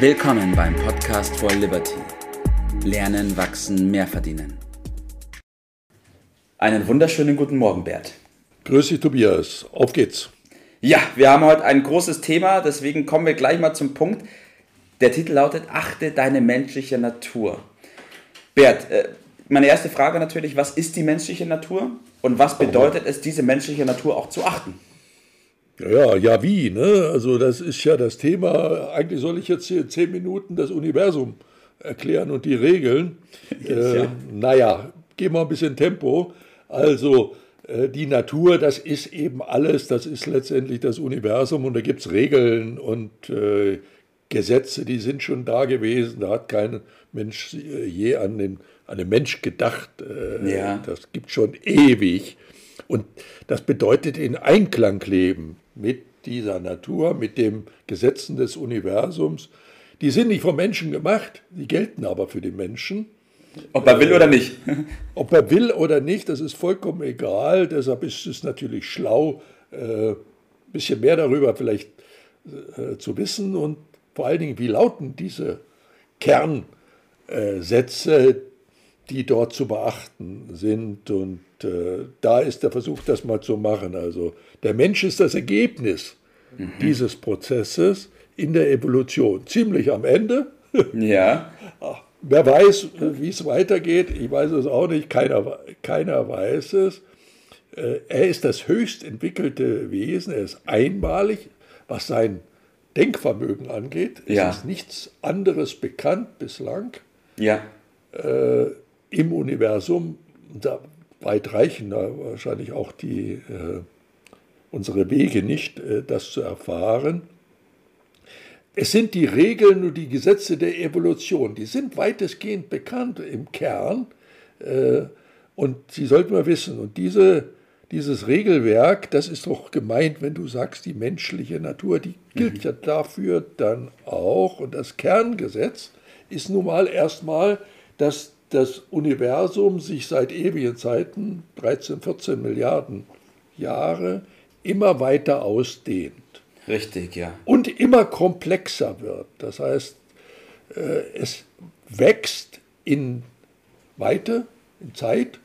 Willkommen beim Podcast for Liberty. Lernen, wachsen, mehr verdienen. Einen wunderschönen guten Morgen, Bert. Grüß dich, Tobias. Auf geht's. Ja, wir haben heute ein großes Thema, deswegen kommen wir gleich mal zum Punkt. Der Titel lautet Achte deine menschliche Natur. Bert, äh, meine erste Frage natürlich, was ist die menschliche Natur und was bedeutet es, diese menschliche Natur auch zu achten? Ja, ja, wie? Ne? Also das ist ja das Thema. Eigentlich soll ich jetzt hier in zehn Minuten das Universum erklären und die Regeln. Jetzt, äh, ja. Naja, gehen wir ein bisschen Tempo. Also äh, die Natur, das ist eben alles, das ist letztendlich das Universum und da gibt es Regeln und äh, Gesetze, die sind schon da gewesen. Da hat kein Mensch äh, je an den, an den Mensch gedacht. Äh, ja. Das gibt schon ewig. Und das bedeutet in Einklang leben mit dieser Natur, mit den Gesetzen des Universums. Die sind nicht vom Menschen gemacht, die gelten aber für den Menschen. Ob er will oder nicht. Ob er will oder nicht, das ist vollkommen egal. Deshalb ist es natürlich schlau, ein äh, bisschen mehr darüber vielleicht äh, zu wissen und vor allen Dingen, wie lauten diese Kernsätze, die dort zu beachten sind. Und äh, da ist der Versuch, das mal zu machen. Also der Mensch ist das Ergebnis mhm. dieses Prozesses in der Evolution. Ziemlich am Ende. Ja. Wer weiß, wie es weitergeht, ich weiß es auch nicht, keiner, keiner weiß es. Äh, er ist das höchst entwickelte Wesen, er ist einmalig, was sein Denkvermögen angeht. Es ja. ist nichts anderes bekannt bislang. Ja. Äh, Im Universum, da weit reichen da wahrscheinlich auch die, äh, unsere Wege nicht, äh, das zu erfahren. Es sind die Regeln und die Gesetze der Evolution, die sind weitestgehend bekannt im Kern äh, und sie sollten wir wissen. Und diese dieses Regelwerk, das ist doch gemeint, wenn du sagst, die menschliche Natur, die gilt mhm. ja dafür dann auch. Und das Kerngesetz ist nun mal erstmal, dass das Universum sich seit ewigen Zeiten, 13, 14 Milliarden Jahre, immer weiter ausdehnt. Richtig, ja. Und immer komplexer wird. Das heißt, äh, es wächst in Weite, in Zeit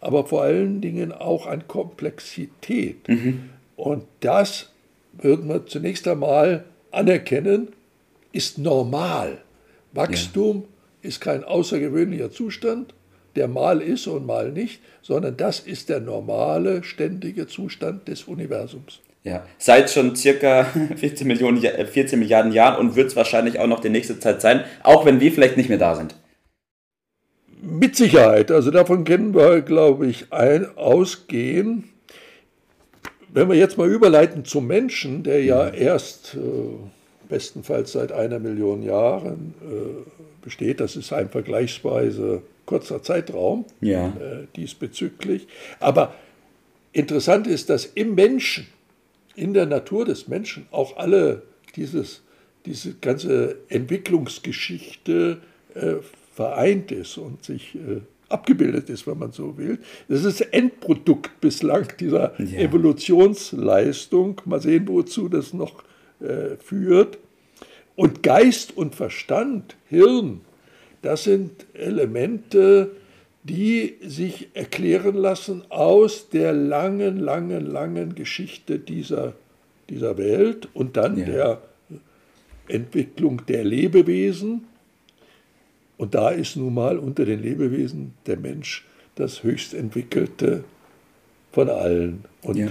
aber vor allen Dingen auch an Komplexität. Mhm. Und das würden wir zunächst einmal anerkennen, ist normal. Wachstum ja. Ist kein außergewöhnlicher Zustand, der mal ist und mal nicht, sondern das ist der normale, ständige Zustand des Universums. Ja, seit schon circa 14, Millionen, 14 Milliarden Jahren und wird es wahrscheinlich auch noch die nächste Zeit sein, auch wenn wir vielleicht nicht mehr da sind. Mit Sicherheit, also davon können wir, glaube ich, ein, ausgehen. Wenn wir jetzt mal überleiten zum Menschen, der ja erst äh, bestenfalls seit einer Million Jahren äh, besteht, das ist ein vergleichsweise kurzer Zeitraum ja. äh, diesbezüglich. Aber interessant ist, dass im Menschen, in der Natur des Menschen, auch alle dieses, diese ganze Entwicklungsgeschichte äh, vereint ist und sich äh, abgebildet ist, wenn man so will. Das ist das Endprodukt bislang dieser ja. Evolutionsleistung. Mal sehen, wozu das noch äh, führt. Und Geist und Verstand, Hirn, das sind Elemente, die sich erklären lassen aus der langen, langen, langen Geschichte dieser, dieser Welt und dann ja. der Entwicklung der Lebewesen und da ist nun mal unter den Lebewesen der Mensch das höchst entwickelte von allen. Und ja.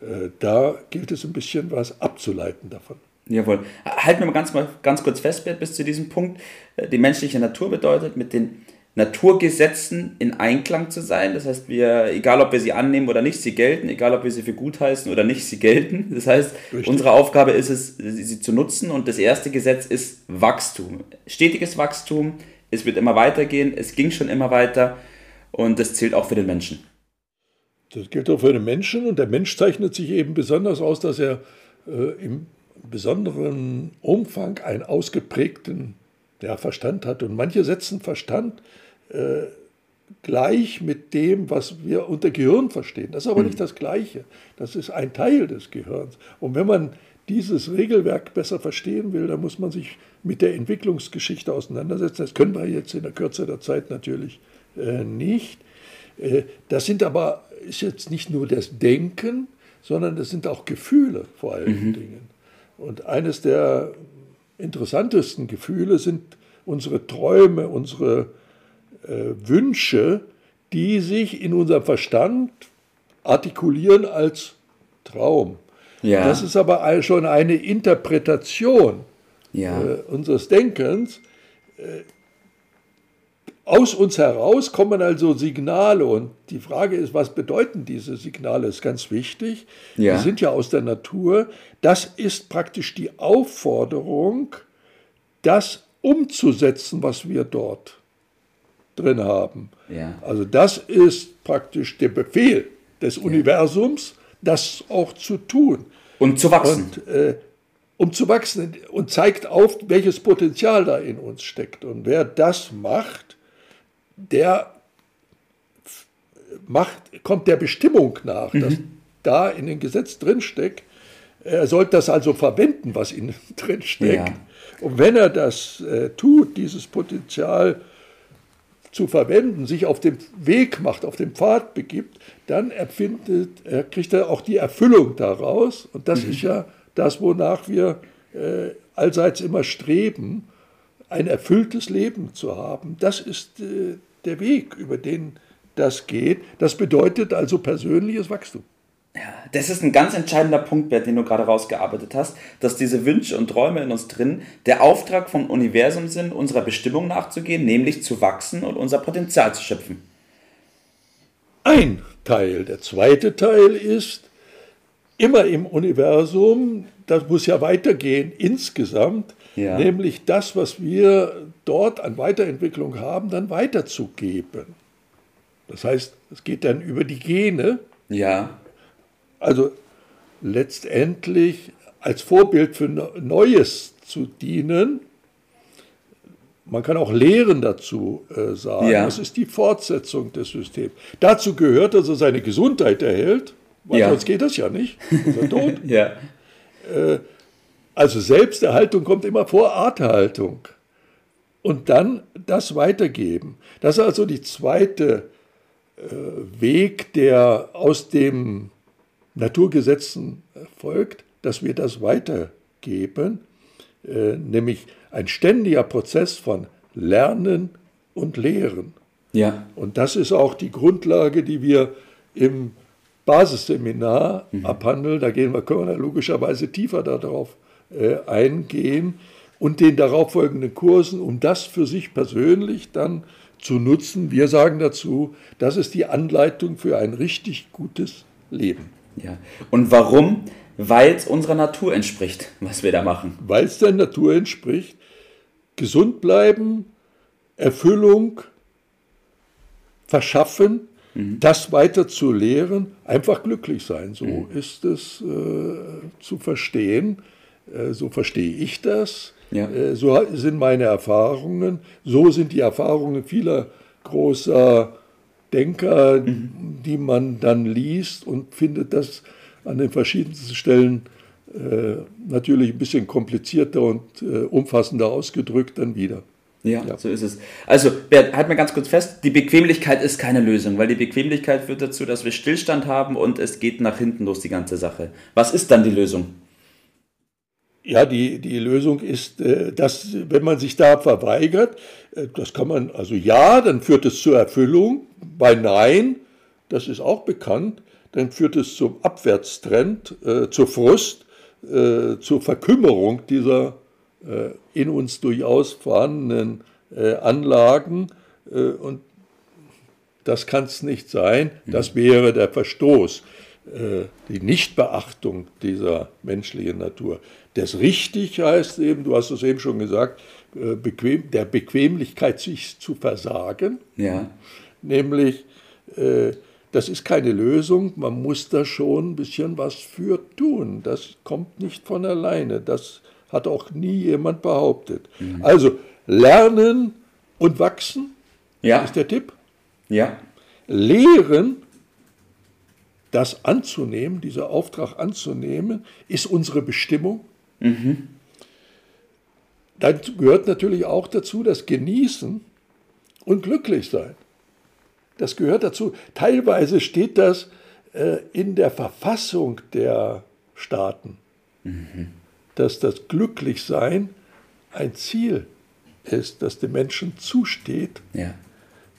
Äh, da gilt es ein bisschen was abzuleiten davon. Jawohl. Halten wir mal ganz, mal ganz kurz fest, bis zu diesem Punkt. Äh, die menschliche Natur bedeutet, mit den Naturgesetzen in Einklang zu sein. Das heißt, wir, egal ob wir sie annehmen oder nicht, sie gelten, egal ob wir sie für gut heißen oder nicht, sie gelten. Das heißt, Richtig. unsere Aufgabe ist es, sie zu nutzen und das erste Gesetz ist Wachstum. Stetiges Wachstum, es wird immer weitergehen, es ging schon immer weiter und das zählt auch für den Menschen. Das gilt auch für den Menschen und der Mensch zeichnet sich eben besonders aus, dass er äh, im besonderen Umfang einen ausgeprägten ja, Verstand hat. Und manche setzen Verstand äh, gleich mit dem, was wir unter Gehirn verstehen. Das ist aber mhm. nicht das Gleiche. Das ist ein Teil des Gehirns. Und wenn man dieses Regelwerk besser verstehen will, dann muss man sich mit der Entwicklungsgeschichte auseinandersetzen. Das können wir jetzt in der Kürze der Zeit natürlich äh, nicht. Äh, das sind aber ist jetzt nicht nur das Denken, sondern das sind auch Gefühle vor allen mhm. Dingen. Und eines der interessantesten Gefühle sind unsere Träume, unsere äh, Wünsche, die sich in unserem Verstand artikulieren als Traum. Ja. Das ist aber schon eine Interpretation ja. äh, unseres Denkens. Äh, aus uns heraus kommen also Signale und die Frage ist, was bedeuten diese Signale, ist ganz wichtig. Ja. Die sind ja aus der Natur. Das ist praktisch die Aufforderung, das umzusetzen, was wir dort drin haben. Ja. Also das ist praktisch der Befehl des ja. Universums, das auch zu tun. Und zu wachsen. Und, äh, um zu wachsen und zeigt auf, welches Potenzial da in uns steckt. Und wer das macht, der macht, kommt der Bestimmung nach, mhm. dass da in dem Gesetz drinsteckt. Er sollte das also verwenden, was in drinsteckt. Ja. Und wenn er das äh, tut, dieses Potenzial zu verwenden, sich auf den Weg macht, auf den Pfad begibt, dann erfindet, er kriegt er auch die Erfüllung daraus. Und das mhm. ist ja das, wonach wir äh, allseits immer streben, ein erfülltes Leben zu haben. Das ist äh, der Weg, über den das geht. Das bedeutet also persönliches Wachstum. Ja, das ist ein ganz entscheidender Punkt, Bert, den du gerade rausgearbeitet hast, dass diese Wünsche und Träume in uns drin der Auftrag vom Universum sind, unserer Bestimmung nachzugehen, nämlich zu wachsen und unser Potenzial zu schöpfen. Ein Teil. Der zweite Teil ist, immer im Universum, das muss ja weitergehen insgesamt, ja. nämlich das, was wir dort an Weiterentwicklung haben, dann weiterzugeben. Das heißt, es geht dann über die Gene. Ja. Also letztendlich als Vorbild für Neues zu dienen. Man kann auch Lehren dazu äh, sagen. Ja. Das ist die Fortsetzung des Systems. Dazu gehört, dass er seine Gesundheit erhält, weil ja. sonst geht das ja nicht. Ist er tot. ja. Äh, also Selbsterhaltung kommt immer vor Arterhaltung. Und dann das weitergeben. Das ist also die zweite äh, Weg, der aus den Naturgesetzen folgt, dass wir das weitergeben, äh, nämlich ein ständiger Prozess von Lernen und Lehren. Ja. Und das ist auch die Grundlage, die wir im Basisseminar mhm. abhandeln. Da gehen wir, können wir logischerweise tiefer darauf eingehen und den darauffolgenden Kursen, um das für sich persönlich dann zu nutzen. Wir sagen dazu, das ist die Anleitung für ein richtig gutes Leben. Ja. Und warum? Weil es unserer Natur entspricht, was wir da machen. Weil es der Natur entspricht. Gesund bleiben, Erfüllung verschaffen, mhm. das weiter zu lehren, einfach glücklich sein. So mhm. ist es äh, zu verstehen. Äh, so verstehe ich das. Ja. Äh, so sind meine Erfahrungen. So sind die Erfahrungen vieler großer Denker, mhm. die man dann liest und findet das an den verschiedensten Stellen äh, natürlich ein bisschen komplizierter und äh, umfassender ausgedrückt dann wieder. Ja, ja, so ist es. Also, Bert, halt mal ganz kurz fest, die Bequemlichkeit ist keine Lösung, weil die Bequemlichkeit führt dazu, dass wir Stillstand haben und es geht nach hinten los, die ganze Sache. Was ist dann die Lösung? Ja, die, die Lösung ist, äh, dass, wenn man sich da verweigert, äh, das kann man, also ja, dann führt es zur Erfüllung. Bei Nein, das ist auch bekannt, dann führt es zum Abwärtstrend, äh, zur Frust, äh, zur Verkümmerung dieser äh, in uns durchaus vorhandenen äh, Anlagen. und das kann es nicht sein. Das wäre der Verstoß, die Nichtbeachtung dieser menschlichen Natur. Das richtig heißt eben, du hast es eben schon gesagt, äh, bequem, der Bequemlichkeit sich zu versagen. Ja. Nämlich, äh, das ist keine Lösung, man muss da schon ein bisschen was für tun. Das kommt nicht von alleine. Das hat auch nie jemand behauptet. Mhm. Also lernen und wachsen ja. ist der Tipp. Ja. Lehren, das anzunehmen, diesen Auftrag anzunehmen, ist unsere Bestimmung. Mhm. Dann gehört natürlich auch dazu das Genießen und glücklich sein. Das gehört dazu. Teilweise steht das äh, in der Verfassung der Staaten, mhm. dass das Glücklichsein ein Ziel ist, das dem Menschen zusteht. Ja.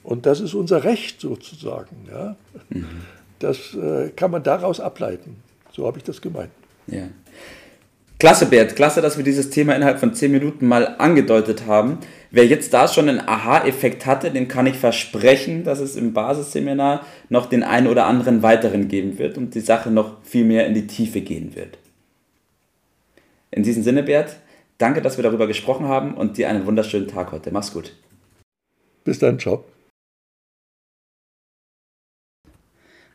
Und das ist unser Recht sozusagen. Ja? Mhm. Das äh, kann man daraus ableiten. So habe ich das gemeint. Ja. Klasse, Bert. Klasse, dass wir dieses Thema innerhalb von zehn Minuten mal angedeutet haben. Wer jetzt da schon einen Aha-Effekt hatte, dem kann ich versprechen, dass es im Basisseminar noch den einen oder anderen weiteren geben wird und die Sache noch viel mehr in die Tiefe gehen wird. In diesem Sinne, Bert, danke, dass wir darüber gesprochen haben und dir einen wunderschönen Tag heute. Mach's gut. Bis dann, ciao.